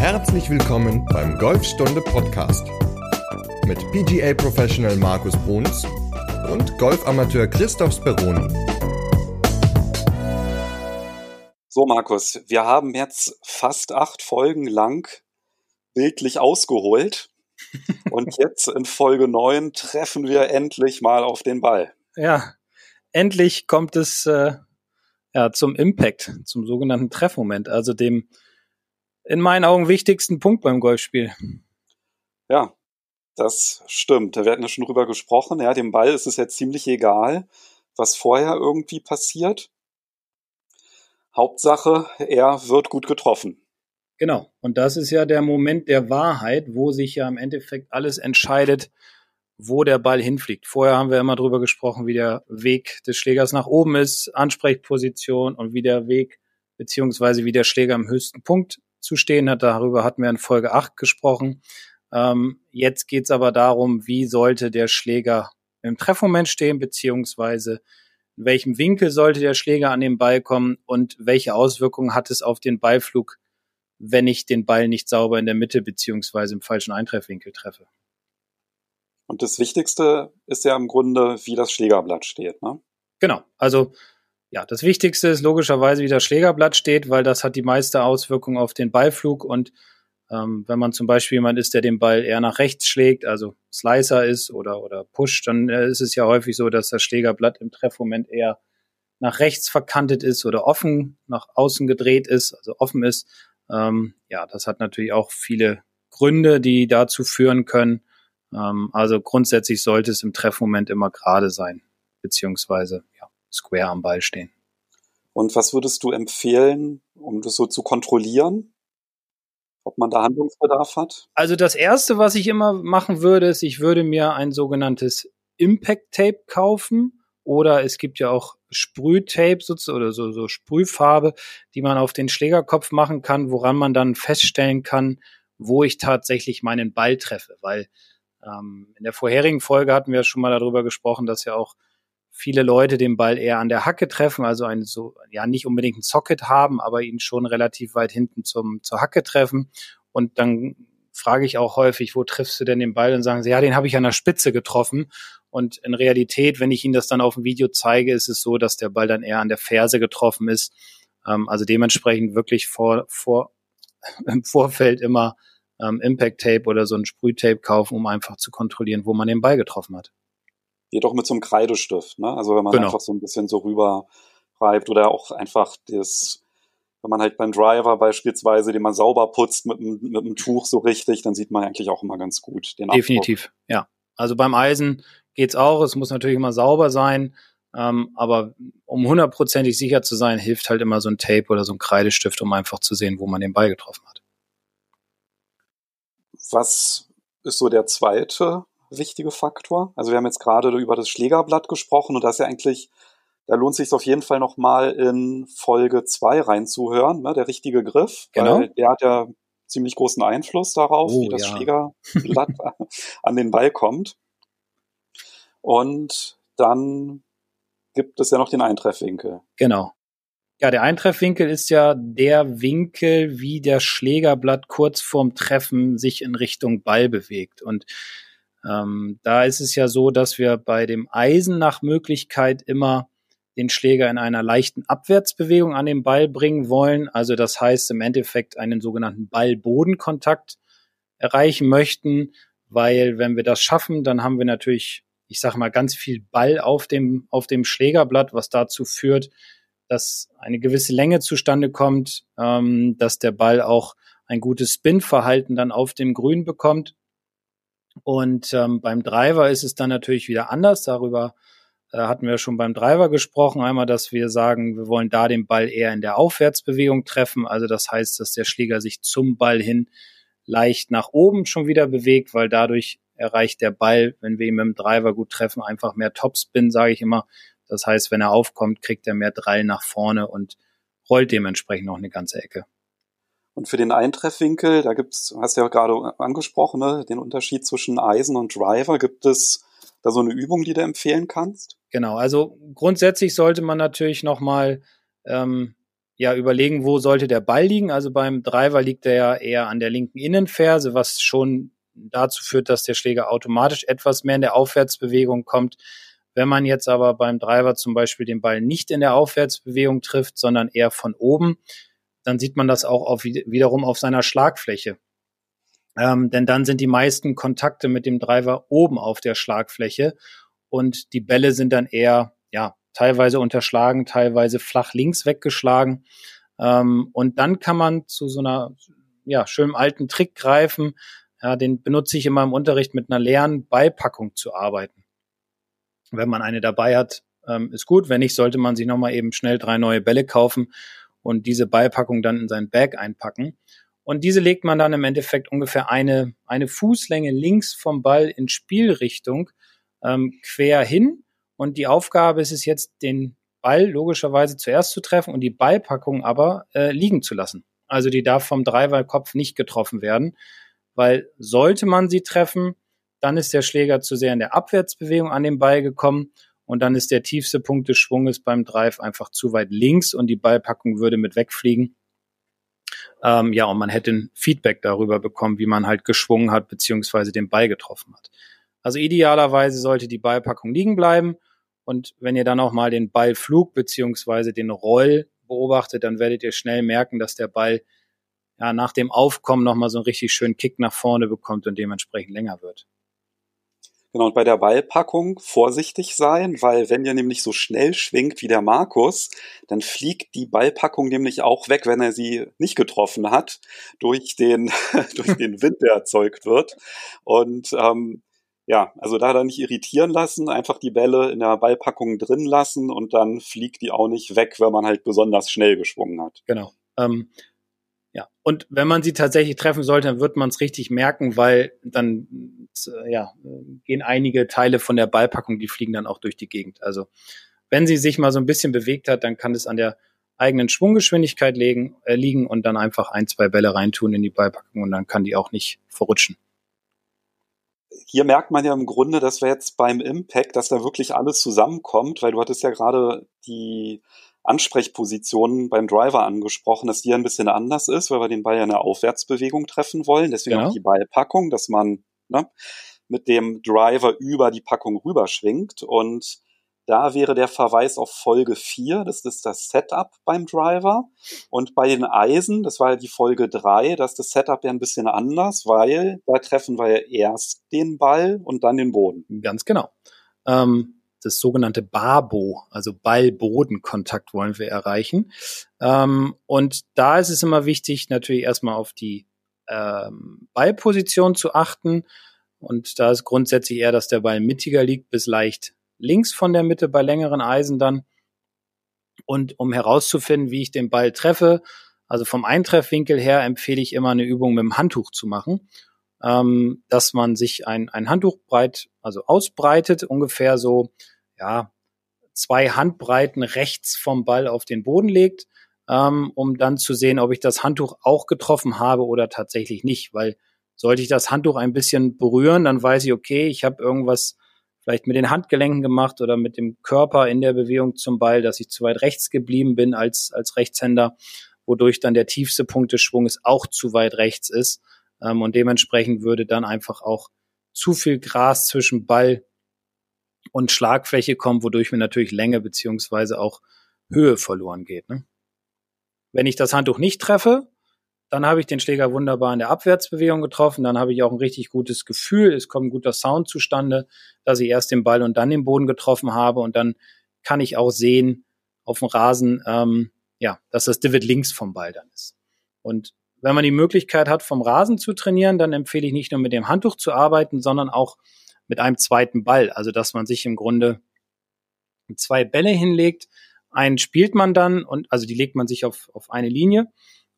Herzlich willkommen beim Golfstunde Podcast mit PGA Professional Markus Bruns und Golfamateur Christoph Speroni. So, Markus, wir haben jetzt fast acht Folgen lang bildlich ausgeholt. Und jetzt in Folge neun treffen wir endlich mal auf den Ball. Ja, endlich kommt es äh, ja, zum Impact, zum sogenannten Treffmoment, also dem in meinen Augen wichtigsten Punkt beim Golfspiel. Ja, das stimmt. Wir hatten ja schon drüber gesprochen. Ja, dem Ball ist es jetzt ziemlich egal, was vorher irgendwie passiert. Hauptsache, er wird gut getroffen. Genau. Und das ist ja der Moment der Wahrheit, wo sich ja im Endeffekt alles entscheidet, wo der Ball hinfliegt. Vorher haben wir immer drüber gesprochen, wie der Weg des Schlägers nach oben ist, Ansprechposition und wie der Weg beziehungsweise wie der Schläger am höchsten Punkt zu stehen hat. Darüber hatten wir in Folge 8 gesprochen. Ähm, jetzt geht es aber darum, wie sollte der Schläger im Treffmoment stehen, beziehungsweise in welchem Winkel sollte der Schläger an den Ball kommen und welche Auswirkungen hat es auf den Ballflug, wenn ich den Ball nicht sauber in der Mitte beziehungsweise im falschen Eintreffwinkel treffe. Und das Wichtigste ist ja im Grunde, wie das Schlägerblatt steht, ne? Genau. Also ja, das Wichtigste ist logischerweise, wie das Schlägerblatt steht, weil das hat die meiste Auswirkung auf den Ballflug. Und ähm, wenn man zum Beispiel jemand ist, der den Ball eher nach rechts schlägt, also Slicer ist oder, oder Push, dann äh, ist es ja häufig so, dass das Schlägerblatt im Treffmoment eher nach rechts verkantet ist oder offen nach außen gedreht ist, also offen ist. Ähm, ja, das hat natürlich auch viele Gründe, die dazu führen können. Ähm, also grundsätzlich sollte es im Treffmoment immer gerade sein, beziehungsweise ja, square am Ball stehen. Und was würdest du empfehlen, um das so zu kontrollieren? Ob man da Handlungsbedarf hat? Also das erste, was ich immer machen würde, ist, ich würde mir ein sogenanntes Impact Tape kaufen. Oder es gibt ja auch Sprühtape oder so, so Sprühfarbe, die man auf den Schlägerkopf machen kann, woran man dann feststellen kann, wo ich tatsächlich meinen Ball treffe. Weil ähm, in der vorherigen Folge hatten wir schon mal darüber gesprochen, dass ja auch viele Leute den Ball eher an der Hacke treffen, also einen so, ja, nicht unbedingt ein Socket haben, aber ihn schon relativ weit hinten zum, zur Hacke treffen. Und dann frage ich auch häufig, wo triffst du denn den Ball? Und sagen sie, ja, den habe ich an der Spitze getroffen. Und in Realität, wenn ich Ihnen das dann auf dem Video zeige, ist es so, dass der Ball dann eher an der Ferse getroffen ist. Ähm, also dementsprechend wirklich vor, vor, im Vorfeld immer ähm, Impact Tape oder so ein Sprühtape kaufen, um einfach zu kontrollieren, wo man den Ball getroffen hat. Jedoch mit so einem Kreidestift, ne? Also wenn man genau. einfach so ein bisschen so rüber reibt oder auch einfach das, wenn man halt beim Driver beispielsweise, den man sauber putzt mit, mit einem Tuch so richtig, dann sieht man eigentlich auch immer ganz gut den Abdruck. Definitiv, ja. Also beim Eisen geht's auch. Es muss natürlich immer sauber sein. Ähm, aber um hundertprozentig sicher zu sein, hilft halt immer so ein Tape oder so ein Kreidestift, um einfach zu sehen, wo man den Ball getroffen hat. Was ist so der zweite wichtige Faktor? Also wir haben jetzt gerade über das Schlägerblatt gesprochen und das ist ja eigentlich, da lohnt sich auf jeden Fall nochmal in Folge zwei reinzuhören, ne, der richtige Griff. Genau. Weil der hat ja ziemlich großen Einfluss darauf, oh, wie das ja. Schlägerblatt an den Ball kommt. Und dann gibt es ja noch den Eintreffwinkel. Genau. Ja, der Eintreffwinkel ist ja der Winkel, wie der Schlägerblatt kurz vorm Treffen sich in Richtung Ball bewegt. Und ähm, da ist es ja so, dass wir bei dem Eisen nach Möglichkeit immer den Schläger in einer leichten Abwärtsbewegung an den Ball bringen wollen. Also das heißt im Endeffekt einen sogenannten Ball-Boden-Kontakt erreichen möchten, weil wenn wir das schaffen, dann haben wir natürlich, ich sage mal, ganz viel Ball auf dem, auf dem Schlägerblatt, was dazu führt, dass eine gewisse Länge zustande kommt, ähm, dass der Ball auch ein gutes Spin-Verhalten dann auf dem Grün bekommt. Und ähm, beim Driver ist es dann natürlich wieder anders. Darüber äh, hatten wir schon beim Driver gesprochen. Einmal, dass wir sagen, wir wollen da den Ball eher in der Aufwärtsbewegung treffen. Also das heißt, dass der Schläger sich zum Ball hin leicht nach oben schon wieder bewegt, weil dadurch erreicht der Ball, wenn wir ihn mit dem Driver gut treffen, einfach mehr Topspin, sage ich immer, das heißt, wenn er aufkommt, kriegt er mehr Drall nach vorne und rollt dementsprechend noch eine ganze Ecke. Und für den Eintreffwinkel, da gibt's, hast du ja gerade angesprochen, ne, den Unterschied zwischen Eisen und Driver. Gibt es da so eine Übung, die du empfehlen kannst? Genau, also grundsätzlich sollte man natürlich nochmal ähm, ja überlegen, wo sollte der Ball liegen. Also beim Driver liegt er ja eher an der linken Innenferse, was schon dazu führt, dass der Schläger automatisch etwas mehr in der Aufwärtsbewegung kommt. Wenn man jetzt aber beim Driver zum Beispiel den Ball nicht in der Aufwärtsbewegung trifft, sondern eher von oben, dann sieht man das auch auf, wiederum auf seiner Schlagfläche. Ähm, denn dann sind die meisten Kontakte mit dem Driver oben auf der Schlagfläche und die Bälle sind dann eher, ja, teilweise unterschlagen, teilweise flach links weggeschlagen. Ähm, und dann kann man zu so einer, ja, schönen alten Trick greifen. Ja, den benutze ich immer im Unterricht mit einer leeren Beipackung zu arbeiten. Wenn man eine dabei hat, ähm, ist gut. Wenn nicht, sollte man sich nochmal eben schnell drei neue Bälle kaufen und diese Beipackung dann in sein Bag einpacken. Und diese legt man dann im Endeffekt ungefähr eine, eine Fußlänge links vom Ball in Spielrichtung ähm, quer hin. Und die Aufgabe ist es jetzt, den Ball logischerweise zuerst zu treffen und die Ballpackung aber äh, liegen zu lassen. Also die darf vom Driverkopf nicht getroffen werden, weil sollte man sie treffen, dann ist der Schläger zu sehr in der Abwärtsbewegung an den Ball gekommen und dann ist der tiefste Punkt des Schwunges beim Drive einfach zu weit links und die Ballpackung würde mit wegfliegen. Ähm, ja, und man hätte ein Feedback darüber bekommen, wie man halt geschwungen hat, beziehungsweise den Ball getroffen hat. Also idealerweise sollte die Ballpackung liegen bleiben. Und wenn ihr dann auch mal den Ballflug beziehungsweise den Roll beobachtet, dann werdet ihr schnell merken, dass der Ball ja, nach dem Aufkommen nochmal so einen richtig schönen Kick nach vorne bekommt und dementsprechend länger wird. Genau, und bei der Ballpackung vorsichtig sein, weil wenn ihr nämlich so schnell schwingt wie der Markus, dann fliegt die Ballpackung nämlich auch weg, wenn er sie nicht getroffen hat, durch den, durch den Wind, der erzeugt wird. Und ähm, ja, also da dann nicht irritieren lassen, einfach die Bälle in der Ballpackung drin lassen und dann fliegt die auch nicht weg, wenn man halt besonders schnell geschwungen hat. Genau. Ähm, ja, und wenn man sie tatsächlich treffen sollte, dann wird man es richtig merken, weil dann äh, ja, gehen einige Teile von der Ballpackung, die fliegen dann auch durch die Gegend. Also wenn sie sich mal so ein bisschen bewegt hat, dann kann es an der eigenen Schwunggeschwindigkeit legen, äh, liegen und dann einfach ein, zwei Bälle reintun in die Ballpackung und dann kann die auch nicht verrutschen. Hier merkt man ja im Grunde, dass wir jetzt beim Impact, dass da wirklich alles zusammenkommt, weil du hattest ja gerade die Ansprechpositionen beim Driver angesprochen, dass die ein bisschen anders ist, weil wir den Ball ja in der Aufwärtsbewegung treffen wollen. Deswegen genau. auch die Ballpackung, dass man ne, mit dem Driver über die Packung rüberschwingt. Und da wäre der Verweis auf Folge 4, das ist das Setup beim Driver. Und bei den Eisen, das war ja die Folge 3, da ist das Setup ja ein bisschen anders, weil da treffen wir ja erst den Ball und dann den Boden. Ganz genau. Ähm das sogenannte Babo, also Ball-Boden-Kontakt wollen wir erreichen. Ähm, und da ist es immer wichtig, natürlich erstmal auf die ähm, Ballposition zu achten. Und da ist grundsätzlich eher, dass der Ball mittiger liegt bis leicht links von der Mitte bei längeren Eisen dann. Und um herauszufinden, wie ich den Ball treffe, also vom Eintreffwinkel her empfehle ich immer eine Übung mit dem Handtuch zu machen ähm, dass man sich ein, ein Handtuch breit, also ausbreitet, ungefähr so, ja, zwei Handbreiten rechts vom Ball auf den Boden legt, ähm, um dann zu sehen, ob ich das Handtuch auch getroffen habe oder tatsächlich nicht, weil sollte ich das Handtuch ein bisschen berühren, dann weiß ich, okay, ich habe irgendwas vielleicht mit den Handgelenken gemacht oder mit dem Körper in der Bewegung zum Ball, dass ich zu weit rechts geblieben bin als, als Rechtshänder, wodurch dann der tiefste Punkt des Schwunges auch zu weit rechts ist. Ähm, und dementsprechend würde dann einfach auch zu viel Gras zwischen Ball und Schlagfläche kommen, wodurch mir natürlich Länge beziehungsweise auch Höhe verloren geht. Ne? Wenn ich das Handtuch nicht treffe, dann habe ich den Schläger wunderbar in der Abwärtsbewegung getroffen, dann habe ich auch ein richtig gutes Gefühl, es kommt ein guter Sound zustande, dass ich erst den Ball und dann den Boden getroffen habe und dann kann ich auch sehen auf dem Rasen, ähm, ja, dass das Divid links vom Ball dann ist. Und wenn man die Möglichkeit hat, vom Rasen zu trainieren, dann empfehle ich nicht nur mit dem Handtuch zu arbeiten, sondern auch mit einem zweiten Ball. Also, dass man sich im Grunde zwei Bälle hinlegt. Einen spielt man dann und also die legt man sich auf, auf eine Linie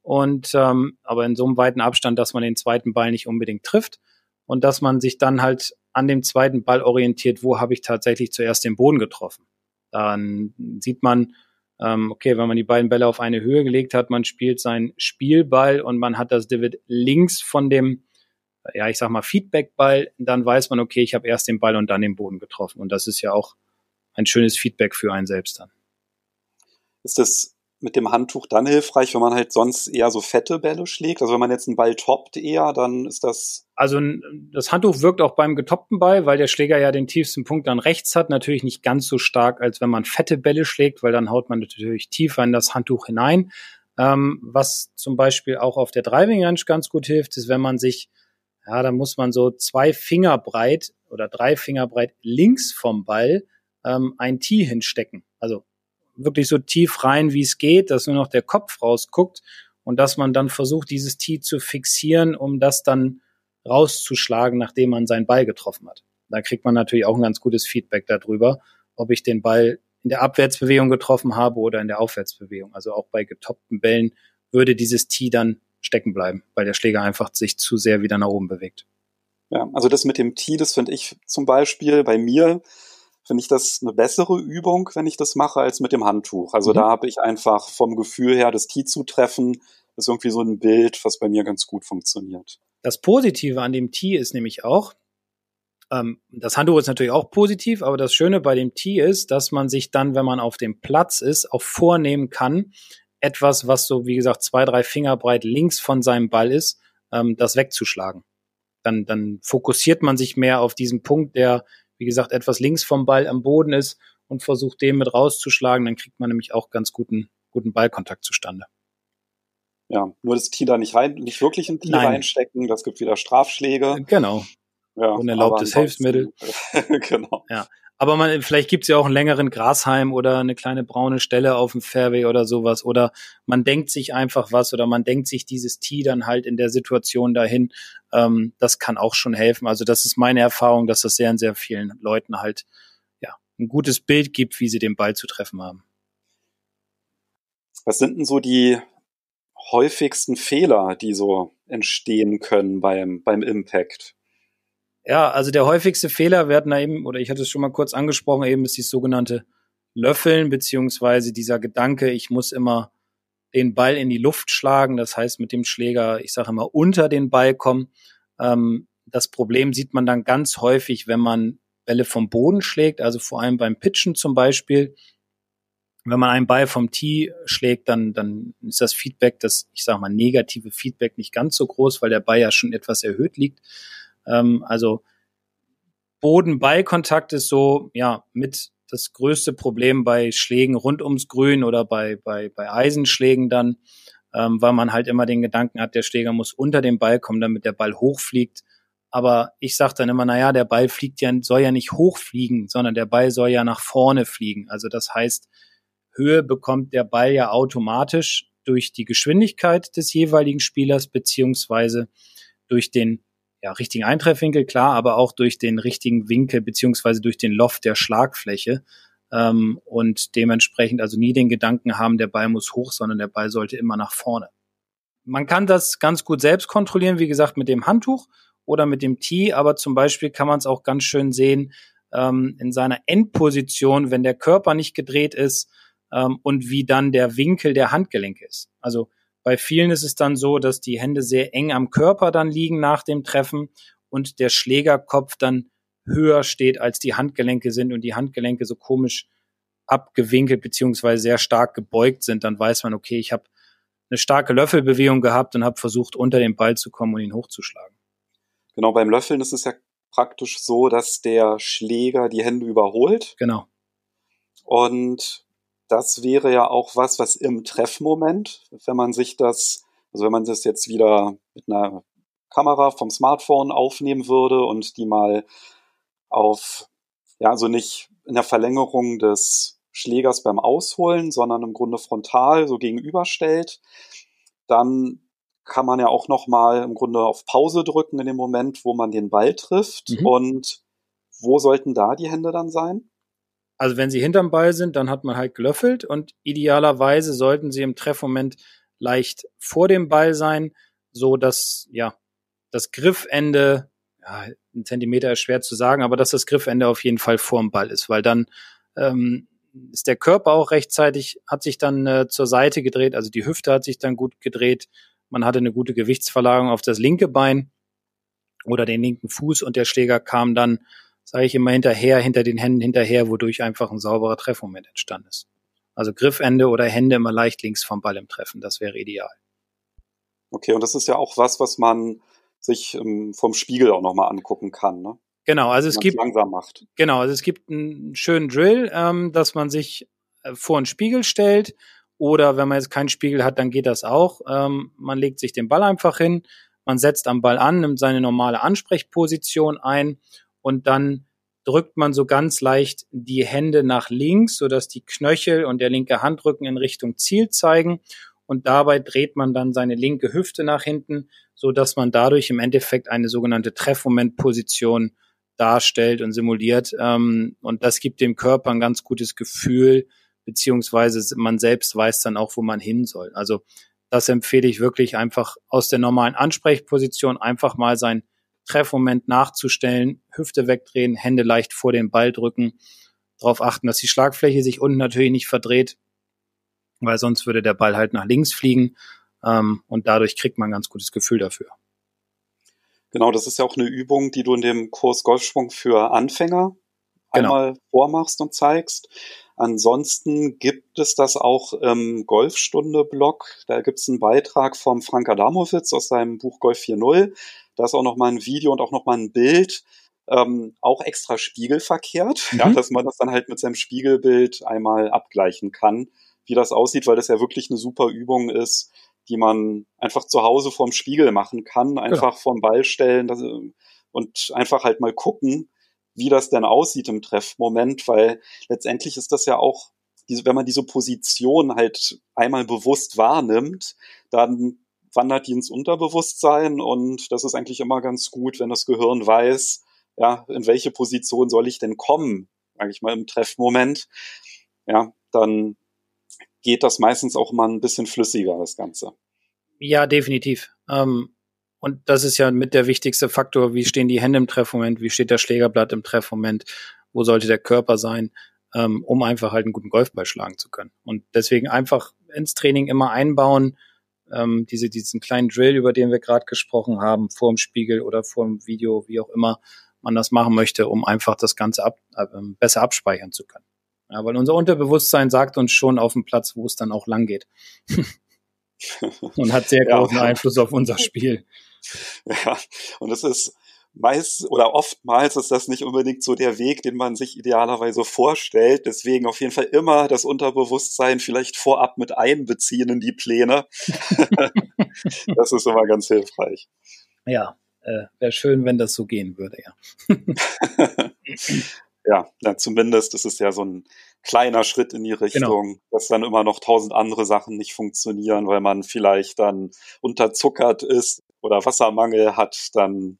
und ähm, aber in so einem weiten Abstand, dass man den zweiten Ball nicht unbedingt trifft und dass man sich dann halt an dem zweiten Ball orientiert, wo habe ich tatsächlich zuerst den Boden getroffen. Dann sieht man, okay, wenn man die beiden Bälle auf eine Höhe gelegt hat, man spielt seinen Spielball und man hat das Divid links von dem, ja, ich sag mal Feedbackball, dann weiß man, okay, ich habe erst den Ball und dann den Boden getroffen. Und das ist ja auch ein schönes Feedback für einen selbst dann. Ist das mit dem Handtuch dann hilfreich, wenn man halt sonst eher so fette Bälle schlägt? Also wenn man jetzt einen Ball toppt eher, dann ist das. Also das Handtuch wirkt auch beim getoppten Ball, weil der Schläger ja den tiefsten Punkt dann rechts hat, natürlich nicht ganz so stark, als wenn man fette Bälle schlägt, weil dann haut man natürlich tiefer in das Handtuch hinein. Ähm, was zum Beispiel auch auf der Driving Range ganz gut hilft, ist, wenn man sich, ja, da muss man so zwei Finger breit oder drei Finger breit links vom Ball ähm, ein Tee hinstecken. Also wirklich so tief rein, wie es geht, dass nur noch der Kopf rausguckt und dass man dann versucht, dieses Tee zu fixieren, um das dann rauszuschlagen, nachdem man seinen Ball getroffen hat. Da kriegt man natürlich auch ein ganz gutes Feedback darüber, ob ich den Ball in der Abwärtsbewegung getroffen habe oder in der Aufwärtsbewegung. Also auch bei getoppten Bällen würde dieses Tee dann stecken bleiben, weil der Schläger einfach sich zu sehr wieder nach oben bewegt. Ja, also das mit dem Tee, das finde ich zum Beispiel bei mir finde ich das eine bessere Übung, wenn ich das mache, als mit dem Handtuch. Also mhm. da habe ich einfach vom Gefühl her, das Tee zu treffen, ist irgendwie so ein Bild, was bei mir ganz gut funktioniert. Das Positive an dem Tee ist nämlich auch, ähm, das Handtuch ist natürlich auch positiv, aber das Schöne bei dem Tee ist, dass man sich dann, wenn man auf dem Platz ist, auch vornehmen kann, etwas, was so, wie gesagt, zwei, drei Finger breit links von seinem Ball ist, ähm, das wegzuschlagen. Dann, dann fokussiert man sich mehr auf diesen Punkt, der wie gesagt, etwas links vom Ball am Boden ist und versucht, den mit rauszuschlagen, dann kriegt man nämlich auch ganz guten, guten Ballkontakt zustande. Ja, nur das Tee da nicht rein, nicht wirklich ein Tee Nein. reinstecken, das gibt wieder Strafschläge. Genau. Ja, Unerlaubtes Hilfsmittel. genau. Ja. Aber man, vielleicht gibt's ja auch einen längeren Grashalm oder eine kleine braune Stelle auf dem Fairway oder sowas. Oder man denkt sich einfach was oder man denkt sich dieses Tee dann halt in der Situation dahin. Ähm, das kann auch schon helfen. Also das ist meine Erfahrung, dass das sehr sehr vielen Leuten halt ja ein gutes Bild gibt, wie sie den Ball zu treffen haben. Was sind denn so die häufigsten Fehler, die so entstehen können beim, beim Impact? Ja, also der häufigste Fehler, hatten da eben, oder ich hatte es schon mal kurz angesprochen, eben ist die sogenannte Löffeln, beziehungsweise dieser Gedanke, ich muss immer den Ball in die Luft schlagen, das heißt mit dem Schläger, ich sage immer, unter den Ball kommen. Ähm, das Problem sieht man dann ganz häufig, wenn man Bälle vom Boden schlägt, also vor allem beim Pitchen zum Beispiel. Wenn man einen Ball vom Tee schlägt, dann, dann ist das Feedback, das, ich sage mal, negative Feedback nicht ganz so groß, weil der Ball ja schon etwas erhöht liegt. Ähm, also Boden-Ball-Kontakt ist so, ja, mit das größte Problem bei Schlägen rund ums Grün oder bei, bei, bei Eisenschlägen dann, ähm, weil man halt immer den Gedanken hat, der Schläger muss unter den Ball kommen, damit der Ball hochfliegt. Aber ich sage dann immer, naja, der Ball fliegt ja, soll ja nicht hochfliegen, sondern der Ball soll ja nach vorne fliegen. Also das heißt, Höhe bekommt der Ball ja automatisch durch die Geschwindigkeit des jeweiligen Spielers beziehungsweise durch den ja, richtigen Eintreffwinkel, klar, aber auch durch den richtigen Winkel beziehungsweise durch den Loft der Schlagfläche. Ähm, und dementsprechend also nie den Gedanken haben, der Ball muss hoch, sondern der Ball sollte immer nach vorne. Man kann das ganz gut selbst kontrollieren, wie gesagt, mit dem Handtuch oder mit dem Tee, aber zum Beispiel kann man es auch ganz schön sehen ähm, in seiner Endposition, wenn der Körper nicht gedreht ist ähm, und wie dann der Winkel der Handgelenke ist. Also bei vielen ist es dann so, dass die Hände sehr eng am Körper dann liegen nach dem Treffen und der Schlägerkopf dann höher steht, als die Handgelenke sind und die Handgelenke so komisch abgewinkelt beziehungsweise sehr stark gebeugt sind, dann weiß man, okay, ich habe eine starke Löffelbewegung gehabt und habe versucht, unter den Ball zu kommen und ihn hochzuschlagen. Genau, beim Löffeln ist es ja praktisch so, dass der Schläger die Hände überholt. Genau. Und das wäre ja auch was, was im Treffmoment, wenn man sich das, also wenn man das jetzt wieder mit einer Kamera vom Smartphone aufnehmen würde und die mal auf, ja, also nicht in der Verlängerung des Schlägers beim Ausholen, sondern im Grunde frontal so gegenüberstellt, dann kann man ja auch noch mal im Grunde auf Pause drücken in dem Moment, wo man den Ball trifft. Mhm. Und wo sollten da die Hände dann sein? Also wenn sie hinterm Ball sind, dann hat man halt gelöffelt und idealerweise sollten sie im Treffmoment leicht vor dem Ball sein, so dass ja das Griffende, ja, ein Zentimeter ist schwer zu sagen, aber dass das Griffende auf jeden Fall vorm Ball ist, weil dann ähm, ist der Körper auch rechtzeitig, hat sich dann äh, zur Seite gedreht, also die Hüfte hat sich dann gut gedreht, man hatte eine gute Gewichtsverlagerung auf das linke Bein oder den linken Fuß und der Schläger kam dann sage ich immer hinterher, hinter den Händen hinterher, wodurch einfach ein sauberer Treffmoment entstanden ist. Also Griffende oder Hände immer leicht links vom Ball im Treffen, das wäre ideal. Okay, und das ist ja auch was, was man sich ähm, vom Spiegel auch nochmal angucken kann, ne? Genau, also es gibt langsam macht. Genau, also es gibt einen schönen Drill, ähm, dass man sich äh, vor einen Spiegel stellt oder wenn man jetzt keinen Spiegel hat, dann geht das auch. Ähm, man legt sich den Ball einfach hin, man setzt am Ball an, nimmt seine normale Ansprechposition ein und dann drückt man so ganz leicht die Hände nach links, sodass die Knöchel und der linke Handrücken in Richtung Ziel zeigen. Und dabei dreht man dann seine linke Hüfte nach hinten, so dass man dadurch im Endeffekt eine sogenannte Treffmomentposition darstellt und simuliert. Ähm, und das gibt dem Körper ein ganz gutes Gefühl, beziehungsweise man selbst weiß dann auch, wo man hin soll. Also das empfehle ich wirklich einfach aus der normalen Ansprechposition einfach mal sein Treffmoment nachzustellen, Hüfte wegdrehen, Hände leicht vor den Ball drücken, darauf achten, dass die Schlagfläche sich unten natürlich nicht verdreht, weil sonst würde der Ball halt nach links fliegen ähm, und dadurch kriegt man ein ganz gutes Gefühl dafür. Genau, das ist ja auch eine Übung, die du in dem Kurs Golfschwung für Anfänger genau. einmal vormachst und zeigst. Ansonsten gibt es das auch im Golfstunde-Blog. Da gibt es einen Beitrag vom Frank Adamowitz aus seinem Buch Golf 4.0. Da ist auch noch mal ein Video und auch noch mal ein Bild, ähm, auch extra spiegelverkehrt, mhm. ja, dass man das dann halt mit seinem Spiegelbild einmal abgleichen kann, wie das aussieht, weil das ja wirklich eine super Übung ist, die man einfach zu Hause vorm Spiegel machen kann, einfach ja. vorm Ball stellen das, und einfach halt mal gucken, wie das denn aussieht im Treffmoment, weil letztendlich ist das ja auch, wenn man diese Position halt einmal bewusst wahrnimmt, dann wandert die ins Unterbewusstsein und das ist eigentlich immer ganz gut, wenn das Gehirn weiß, ja, in welche Position soll ich denn kommen, sage ich mal, im Treffmoment. Ja, dann geht das meistens auch mal ein bisschen flüssiger, das Ganze. Ja, definitiv. Ähm, und das ist ja mit der wichtigste Faktor, wie stehen die Hände im Treffmoment, wie steht der Schlägerblatt im Treffmoment, wo sollte der Körper sein, ähm, um einfach halt einen guten Golfball schlagen zu können. Und deswegen einfach ins Training immer einbauen, ähm, diese, diesen kleinen Drill, über den wir gerade gesprochen haben, vor dem Spiegel oder vor dem Video, wie auch immer man das machen möchte, um einfach das Ganze ab, äh, besser abspeichern zu können. Ja, weil unser Unterbewusstsein sagt uns schon auf dem Platz, wo es dann auch lang geht. und hat sehr großen ja. Einfluss auf unser Spiel. Ja, und es ist meist oder oftmals ist das nicht unbedingt so der Weg, den man sich idealerweise vorstellt. Deswegen auf jeden Fall immer das Unterbewusstsein vielleicht vorab mit einbeziehen in die Pläne. das ist immer ganz hilfreich. Ja, äh, wäre schön, wenn das so gehen würde, ja. ja, ja, zumindest ist es ja so ein kleiner Schritt in die genau. Richtung, genau. dass dann immer noch tausend andere Sachen nicht funktionieren, weil man vielleicht dann unterzuckert ist oder Wassermangel hat, dann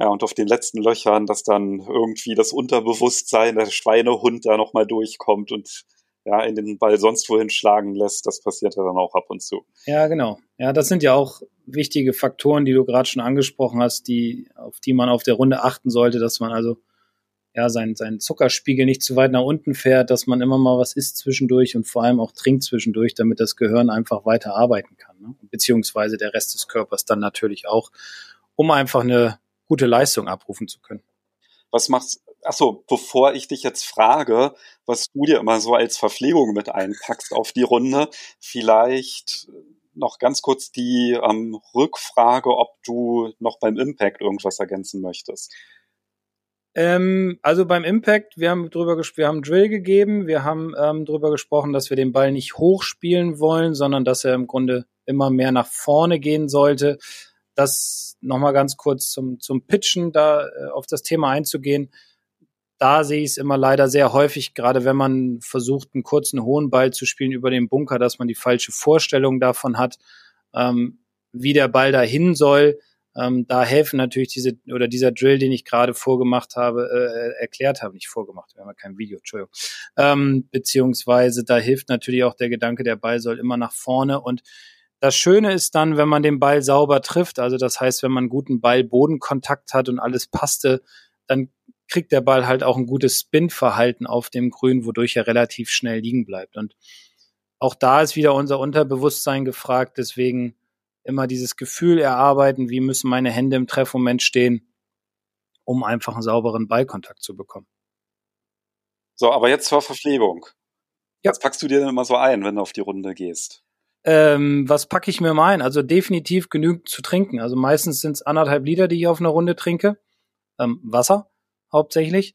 ja, und auf den letzten Löchern, dass dann irgendwie das Unterbewusstsein, der Schweinehund da nochmal durchkommt und ja, in den Ball sonst wohin schlagen lässt, das passiert ja dann auch ab und zu. Ja, genau. Ja, das sind ja auch wichtige Faktoren, die du gerade schon angesprochen hast, die, auf die man auf der Runde achten sollte, dass man also ja, sein, sein Zuckerspiegel nicht zu weit nach unten fährt, dass man immer mal was isst zwischendurch und vor allem auch trinkt zwischendurch, damit das Gehirn einfach weiter arbeiten kann. Ne? Beziehungsweise der Rest des Körpers dann natürlich auch, um einfach eine gute Leistung abrufen zu können. Was machst Achso, bevor ich dich jetzt frage, was du dir immer so als Verpflegung mit einpackst auf die Runde, vielleicht noch ganz kurz die ähm, Rückfrage, ob du noch beim Impact irgendwas ergänzen möchtest. Ähm, also beim Impact, wir haben drüber wir haben Drill gegeben, wir haben ähm, drüber gesprochen, dass wir den Ball nicht hochspielen wollen, sondern dass er im Grunde immer mehr nach vorne gehen sollte das nochmal ganz kurz zum, zum Pitchen, da äh, auf das Thema einzugehen. Da sehe ich es immer leider sehr häufig, gerade wenn man versucht, einen kurzen hohen Ball zu spielen über den Bunker, dass man die falsche Vorstellung davon hat, ähm, wie der Ball dahin soll. Ähm, da helfen natürlich diese oder dieser Drill, den ich gerade vorgemacht habe, äh, erklärt habe, nicht vorgemacht, wir haben ja kein Video, Entschuldigung. Ähm, beziehungsweise da hilft natürlich auch der Gedanke, der Ball soll immer nach vorne und das Schöne ist dann, wenn man den Ball sauber trifft, also das heißt, wenn man guten Ball-Bodenkontakt hat und alles passte, dann kriegt der Ball halt auch ein gutes Spin-Verhalten auf dem Grün, wodurch er relativ schnell liegen bleibt. Und auch da ist wieder unser Unterbewusstsein gefragt, deswegen immer dieses Gefühl erarbeiten, wie müssen meine Hände im Treffmoment stehen, um einfach einen sauberen Ballkontakt zu bekommen. So, aber jetzt zur Verpflegung. Ja. Was packst du dir denn immer so ein, wenn du auf die Runde gehst? Ähm, was packe ich mir mal ein? Also definitiv genügend zu trinken. Also meistens sind es anderthalb Liter, die ich auf einer Runde trinke. Ähm, Wasser hauptsächlich.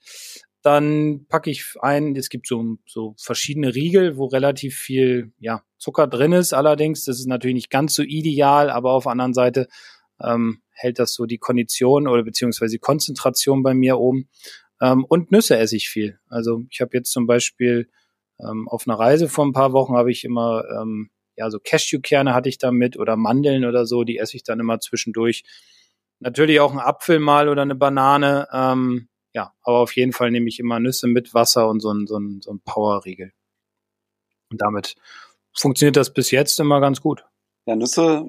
Dann packe ich ein, es gibt so, so verschiedene Riegel, wo relativ viel ja, Zucker drin ist. Allerdings, das ist natürlich nicht ganz so ideal, aber auf der anderen Seite ähm, hält das so die Kondition oder beziehungsweise die Konzentration bei mir oben. Ähm, und Nüsse esse ich viel. Also ich habe jetzt zum Beispiel ähm, auf einer Reise vor ein paar Wochen habe ich immer ähm, ja so Cashewkerne hatte ich da mit oder Mandeln oder so, die esse ich dann immer zwischendurch. Natürlich auch ein Apfel mal oder eine Banane. Ähm, ja, aber auf jeden Fall nehme ich immer Nüsse mit Wasser und so ein, so ein, so ein Powerriegel. Und damit funktioniert das bis jetzt immer ganz gut. Ja, Nüsse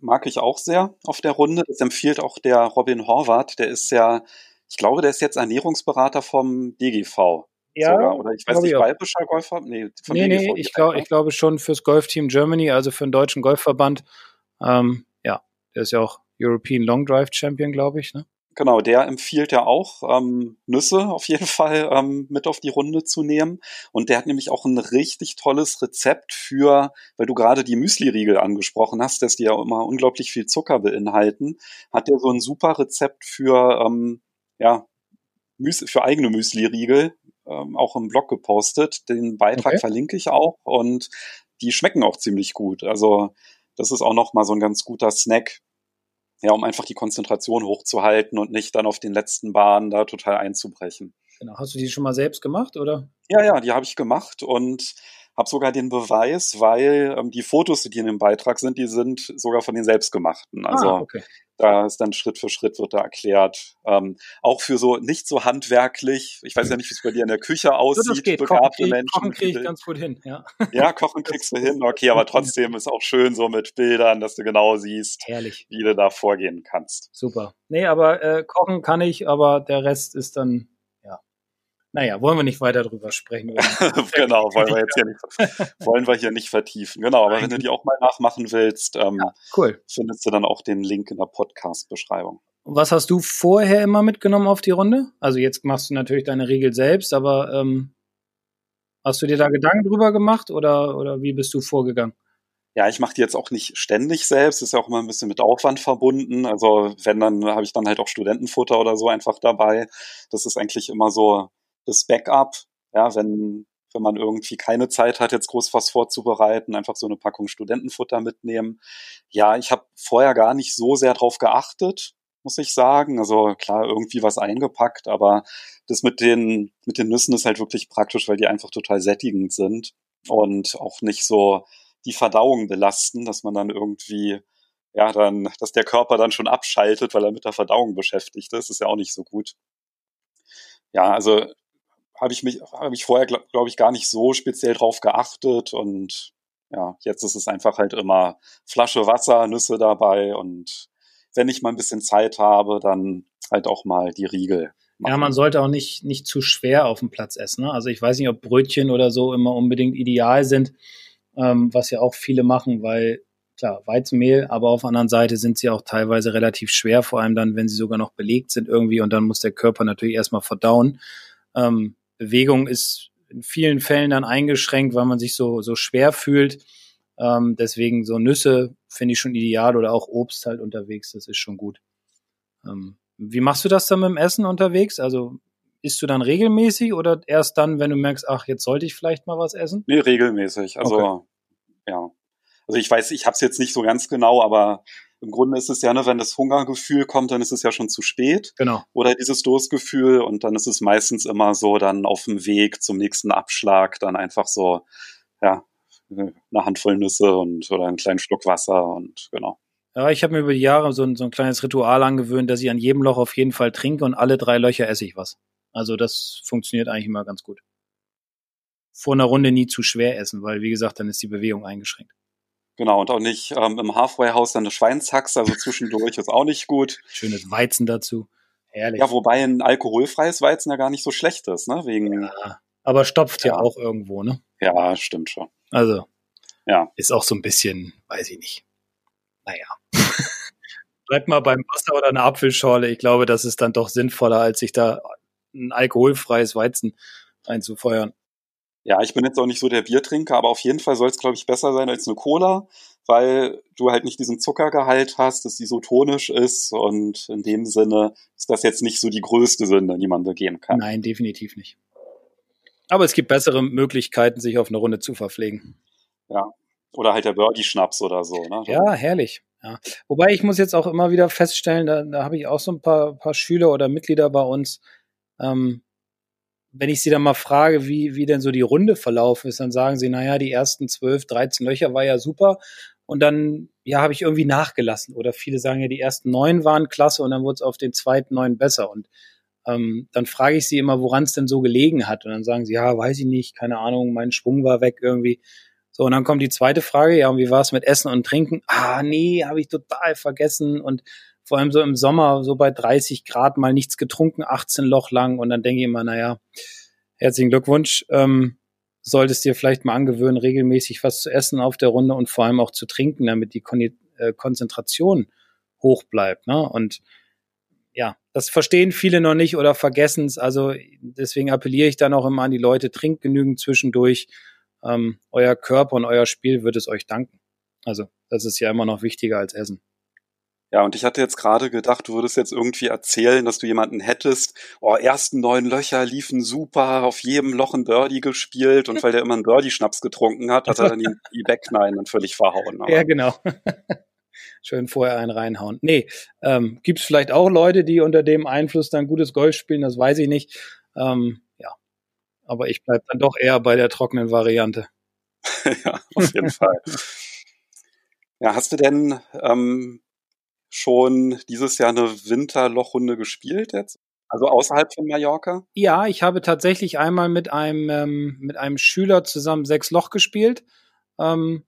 mag ich auch sehr auf der Runde. Das empfiehlt auch der Robin Horvath. Der ist ja, ich glaube, der ist jetzt Ernährungsberater vom DGV. Ja, sogar. oder ich weiß nicht, bayerischer Golfer? Nee, vom nee, nee ich, glaub, ich glaube schon fürs Golfteam Germany, also für den deutschen Golfverband. Ähm, ja, der ist ja auch European Long Drive Champion, glaube ich. Ne? Genau, der empfiehlt ja auch, ähm, Nüsse auf jeden Fall ähm, mit auf die Runde zu nehmen. Und der hat nämlich auch ein richtig tolles Rezept für, weil du gerade die Müsli-Riegel angesprochen hast, dass die ja immer unglaublich viel Zucker beinhalten, hat der so ein super Rezept für, ähm, ja, für eigene Müsli-Riegel ähm, auch im Blog gepostet. Den Beitrag okay. verlinke ich auch und die schmecken auch ziemlich gut. Also das ist auch noch mal so ein ganz guter Snack, ja, um einfach die Konzentration hochzuhalten und nicht dann auf den letzten Bahnen da total einzubrechen. Genau. Hast du die schon mal selbst gemacht, oder? Ja, ja, die habe ich gemacht und habe sogar den Beweis, weil ähm, die Fotos, die in dem Beitrag sind, die sind sogar von den selbstgemachten. Ah, also ah, okay. da ist dann Schritt für Schritt wird da erklärt. Ähm, auch für so nicht so handwerklich, ich weiß ja nicht, wie es bei dir in der Küche aussieht, das geht. begabte kochen, Menschen. Kochen kriege ich ganz gut hin, ja. Ja, kochen kriegst du hin, okay, aber trotzdem ist auch schön so mit Bildern, dass du genau siehst, Herrlich. wie du da vorgehen kannst. Super. Nee, aber äh, kochen kann ich, aber der Rest ist dann naja, wollen wir nicht weiter drüber sprechen. genau, wollen wir jetzt hier nicht, wollen wir hier nicht vertiefen. Genau, aber wenn du die auch mal nachmachen willst, ähm, ja, cool. findest du dann auch den Link in der Podcast-Beschreibung. Was hast du vorher immer mitgenommen auf die Runde? Also jetzt machst du natürlich deine Regel selbst, aber ähm, hast du dir da Gedanken drüber gemacht oder, oder wie bist du vorgegangen? Ja, ich mache die jetzt auch nicht ständig selbst, ist ja auch immer ein bisschen mit Aufwand verbunden. Also wenn, dann habe ich dann halt auch Studentenfutter oder so einfach dabei. Das ist eigentlich immer so das Backup, ja, wenn, wenn man irgendwie keine Zeit hat, jetzt groß was vorzubereiten, einfach so eine Packung Studentenfutter mitnehmen. Ja, ich habe vorher gar nicht so sehr drauf geachtet, muss ich sagen. Also klar, irgendwie was eingepackt, aber das mit den, mit den Nüssen ist halt wirklich praktisch, weil die einfach total sättigend sind und auch nicht so die Verdauung belasten, dass man dann irgendwie ja, dann, dass der Körper dann schon abschaltet, weil er mit der Verdauung beschäftigt ist, ist ja auch nicht so gut. Ja, also habe ich mich, habe ich vorher, glaube glaub ich, gar nicht so speziell drauf geachtet und ja, jetzt ist es einfach halt immer Flasche Wasser, Nüsse dabei und wenn ich mal ein bisschen Zeit habe, dann halt auch mal die Riegel. Machen. Ja, man sollte auch nicht, nicht zu schwer auf dem Platz essen. Ne? Also ich weiß nicht, ob Brötchen oder so immer unbedingt ideal sind, ähm, was ja auch viele machen, weil klar, Weizenmehl, aber auf der anderen Seite sind sie auch teilweise relativ schwer, vor allem dann, wenn sie sogar noch belegt sind irgendwie und dann muss der Körper natürlich erstmal verdauen. Ähm, Bewegung ist in vielen Fällen dann eingeschränkt, weil man sich so, so schwer fühlt. Ähm, deswegen so Nüsse finde ich schon ideal oder auch Obst halt unterwegs, das ist schon gut. Ähm, wie machst du das dann mit dem Essen unterwegs? Also isst du dann regelmäßig oder erst dann, wenn du merkst, ach, jetzt sollte ich vielleicht mal was essen? Nee, regelmäßig. Also okay. ja. Also ich weiß, ich habe es jetzt nicht so ganz genau, aber im Grunde ist es ja, ne, wenn das Hungergefühl kommt, dann ist es ja schon zu spät. Genau. Oder dieses Durstgefühl und dann ist es meistens immer so dann auf dem Weg zum nächsten Abschlag dann einfach so, ja, eine Handvoll Nüsse und oder einen kleinen Schluck Wasser und genau. Ja, ich habe mir über die Jahre so ein, so ein kleines Ritual angewöhnt, dass ich an jedem Loch auf jeden Fall trinke und alle drei Löcher esse ich was. Also das funktioniert eigentlich immer ganz gut. Vor einer Runde nie zu schwer essen, weil wie gesagt, dann ist die Bewegung eingeschränkt. Genau, und auch nicht ähm, im Halfway-Haus dann eine Schweinshaxe, also zwischendurch ist auch nicht gut. Schönes Weizen dazu. Herrlich. Ja, wobei ein alkoholfreies Weizen ja gar nicht so schlecht ist, ne? Wegen, ja, aber stopft ja. ja auch irgendwo, ne? Ja, stimmt schon. Also, ja. Ist auch so ein bisschen, weiß ich nicht. Naja. Bleibt mal beim Wasser oder einer Apfelschorle. Ich glaube, das ist dann doch sinnvoller, als sich da ein alkoholfreies Weizen einzufeuern. Ja, ich bin jetzt auch nicht so der Biertrinker, aber auf jeden Fall soll es, glaube ich, besser sein als eine Cola, weil du halt nicht diesen Zuckergehalt hast, dass die so tonisch ist und in dem Sinne ist das jetzt nicht so die größte Sünde, die man begehen kann. Nein, definitiv nicht. Aber es gibt bessere Möglichkeiten, sich auf eine Runde zu verpflegen. Ja. Oder halt der Birdie-Schnaps oder so. Ne? Ja, herrlich. Ja. Wobei ich muss jetzt auch immer wieder feststellen, da, da habe ich auch so ein paar, paar Schüler oder Mitglieder bei uns, ähm, wenn ich sie dann mal frage, wie, wie denn so die Runde verlaufen ist, dann sagen sie, naja, die ersten zwölf, dreizehn Löcher war ja super. Und dann, ja, habe ich irgendwie nachgelassen. Oder viele sagen ja, die ersten neun waren klasse und dann wurde es auf den zweiten neun besser. Und ähm, dann frage ich sie immer, woran es denn so gelegen hat. Und dann sagen sie, ja, weiß ich nicht, keine Ahnung, mein Schwung war weg irgendwie. So, und dann kommt die zweite Frage, ja, und wie war es mit Essen und Trinken? Ah, nee, habe ich total vergessen. Und vor allem so im Sommer, so bei 30 Grad mal nichts getrunken, 18 Loch lang. Und dann denke ich immer, naja, herzlichen Glückwunsch. Ähm, solltest dir vielleicht mal angewöhnen, regelmäßig was zu essen auf der Runde und vor allem auch zu trinken, damit die Kon äh, Konzentration hoch bleibt. Ne? Und ja, das verstehen viele noch nicht oder vergessen es. Also deswegen appelliere ich dann auch immer an die Leute, trinkt genügend zwischendurch. Ähm, euer Körper und euer Spiel wird es euch danken. Also das ist ja immer noch wichtiger als Essen. Ja, und ich hatte jetzt gerade gedacht, du würdest jetzt irgendwie erzählen, dass du jemanden hättest, oh, ersten neun Löcher liefen super, auf jedem Loch ein Birdie gespielt und weil der immer einen Birdie-Schnaps getrunken hat, hat er dann die, die Backnine dann völlig verhauen. Aber. Ja, genau. Schön vorher einen reinhauen. Nee, ähm, gibt es vielleicht auch Leute, die unter dem Einfluss dann gutes Golf spielen, das weiß ich nicht. Ähm, ja, aber ich bleib dann doch eher bei der trockenen Variante. ja, auf jeden Fall. Ja, hast du denn ähm, schon dieses Jahr eine Winterlochrunde gespielt jetzt? Also außerhalb von Mallorca? Ja, ich habe tatsächlich einmal mit einem, ähm, mit einem Schüler zusammen sechs Loch gespielt. Ähm,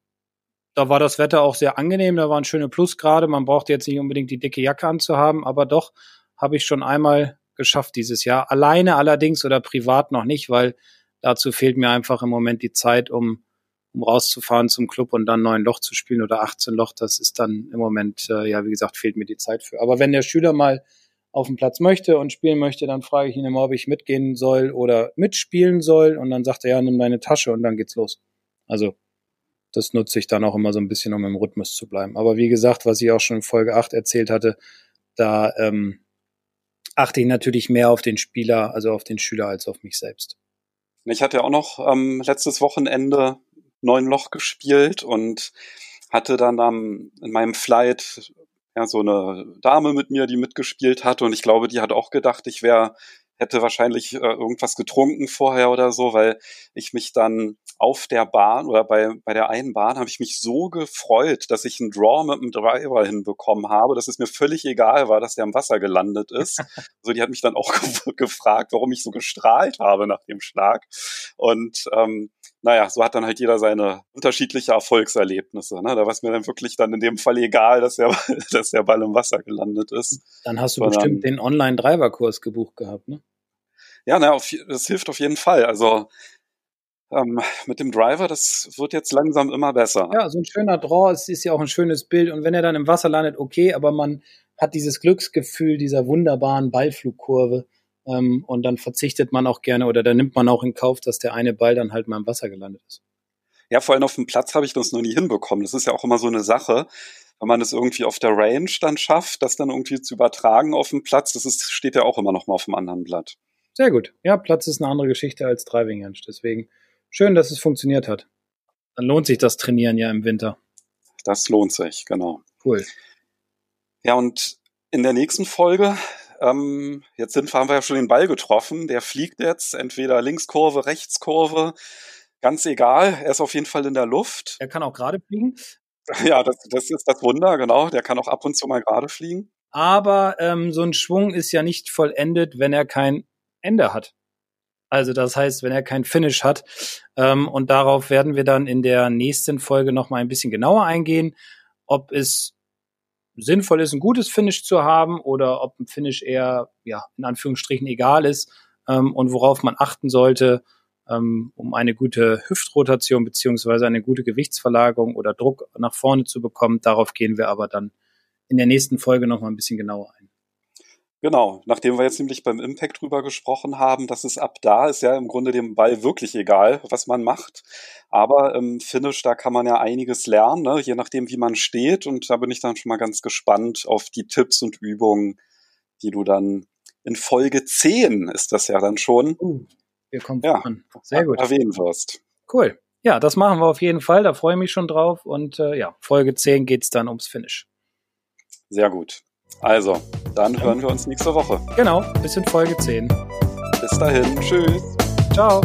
da war das Wetter auch sehr angenehm, da waren schöne Plusgrade. Man brauchte jetzt nicht unbedingt die dicke Jacke anzuhaben, aber doch habe ich schon einmal geschafft dieses Jahr. Alleine allerdings oder privat noch nicht, weil dazu fehlt mir einfach im Moment die Zeit, um um rauszufahren zum Club und dann neun Loch zu spielen oder 18 Loch, das ist dann im Moment, äh, ja, wie gesagt, fehlt mir die Zeit für. Aber wenn der Schüler mal auf dem Platz möchte und spielen möchte, dann frage ich ihn immer, ob ich mitgehen soll oder mitspielen soll. Und dann sagt er, ja, nimm deine Tasche und dann geht's los. Also, das nutze ich dann auch immer so ein bisschen, um im Rhythmus zu bleiben. Aber wie gesagt, was ich auch schon in Folge 8 erzählt hatte, da ähm, achte ich natürlich mehr auf den Spieler, also auf den Schüler als auf mich selbst. Ich hatte auch noch ähm, letztes Wochenende neun Loch gespielt und hatte dann am, in meinem Flight ja, so eine Dame mit mir, die mitgespielt hatte und ich glaube, die hat auch gedacht, ich wäre hätte wahrscheinlich äh, irgendwas getrunken vorher oder so, weil ich mich dann auf der Bahn oder bei, bei der einen Bahn habe ich mich so gefreut, dass ich einen Draw mit dem Driver hinbekommen habe, dass es mir völlig egal war, dass der im Wasser gelandet ist. Also die hat mich dann auch gefragt, warum ich so gestrahlt habe nach dem Schlag. Und ähm, naja, so hat dann halt jeder seine unterschiedliche Erfolgserlebnisse. Ne? Da war es mir dann wirklich dann in dem Fall egal, dass der, dass der Ball im Wasser gelandet ist. Dann hast du Sondern, bestimmt den Online-Driver-Kurs gebucht gehabt, ne? Ja, na, auf, das hilft auf jeden Fall. Also ähm, mit dem Driver, das wird jetzt langsam immer besser. Ja, so ein schöner Draw, es ist ja auch ein schönes Bild. Und wenn er dann im Wasser landet, okay, aber man hat dieses Glücksgefühl dieser wunderbaren Ballflugkurve. Ähm, und dann verzichtet man auch gerne oder dann nimmt man auch in Kauf, dass der eine Ball dann halt mal im Wasser gelandet ist. Ja, vor allem auf dem Platz habe ich das noch nie hinbekommen. Das ist ja auch immer so eine Sache wenn man es irgendwie auf der Range dann schafft, das dann irgendwie zu übertragen auf dem Platz, das ist, steht ja auch immer noch mal auf dem anderen Blatt. Sehr gut. Ja, Platz ist eine andere Geschichte als Driving Range. Deswegen schön, dass es funktioniert hat. Dann lohnt sich das Trainieren ja im Winter. Das lohnt sich, genau. Cool. Ja, und in der nächsten Folge, ähm, jetzt sind, haben wir ja schon den Ball getroffen. Der fliegt jetzt entweder Linkskurve, Rechtskurve. Ganz egal, er ist auf jeden Fall in der Luft. Er kann auch gerade fliegen. Ja, das, das ist das Wunder, genau. Der kann auch ab und zu mal gerade fliegen. Aber ähm, so ein Schwung ist ja nicht vollendet, wenn er kein Ende hat. Also das heißt, wenn er kein Finish hat. Ähm, und darauf werden wir dann in der nächsten Folge noch mal ein bisschen genauer eingehen, ob es sinnvoll ist, ein gutes Finish zu haben oder ob ein Finish eher, ja, in Anführungsstrichen egal ist ähm, und worauf man achten sollte, ähm, um eine gute Hüftrotation beziehungsweise eine gute Gewichtsverlagerung oder Druck nach vorne zu bekommen. Darauf gehen wir aber dann in der nächsten Folge noch mal ein bisschen genauer ein. Genau, nachdem wir jetzt nämlich beim Impact drüber gesprochen haben, dass es ab da ist ja im Grunde dem Ball wirklich egal, was man macht. Aber im Finish, da kann man ja einiges lernen, ne? je nachdem, wie man steht. Und da bin ich dann schon mal ganz gespannt auf die Tipps und Übungen, die du dann in Folge 10 ist das ja dann schon. Uh, wir kommen ja, an. Sehr gut. Erwähnen wirst. Cool. Ja, das machen wir auf jeden Fall. Da freue ich mich schon drauf. Und äh, ja, Folge 10 geht's dann ums Finish. Sehr gut. Also, dann hören wir uns nächste Woche. Genau, bis in Folge 10. Bis dahin. Tschüss. Ciao.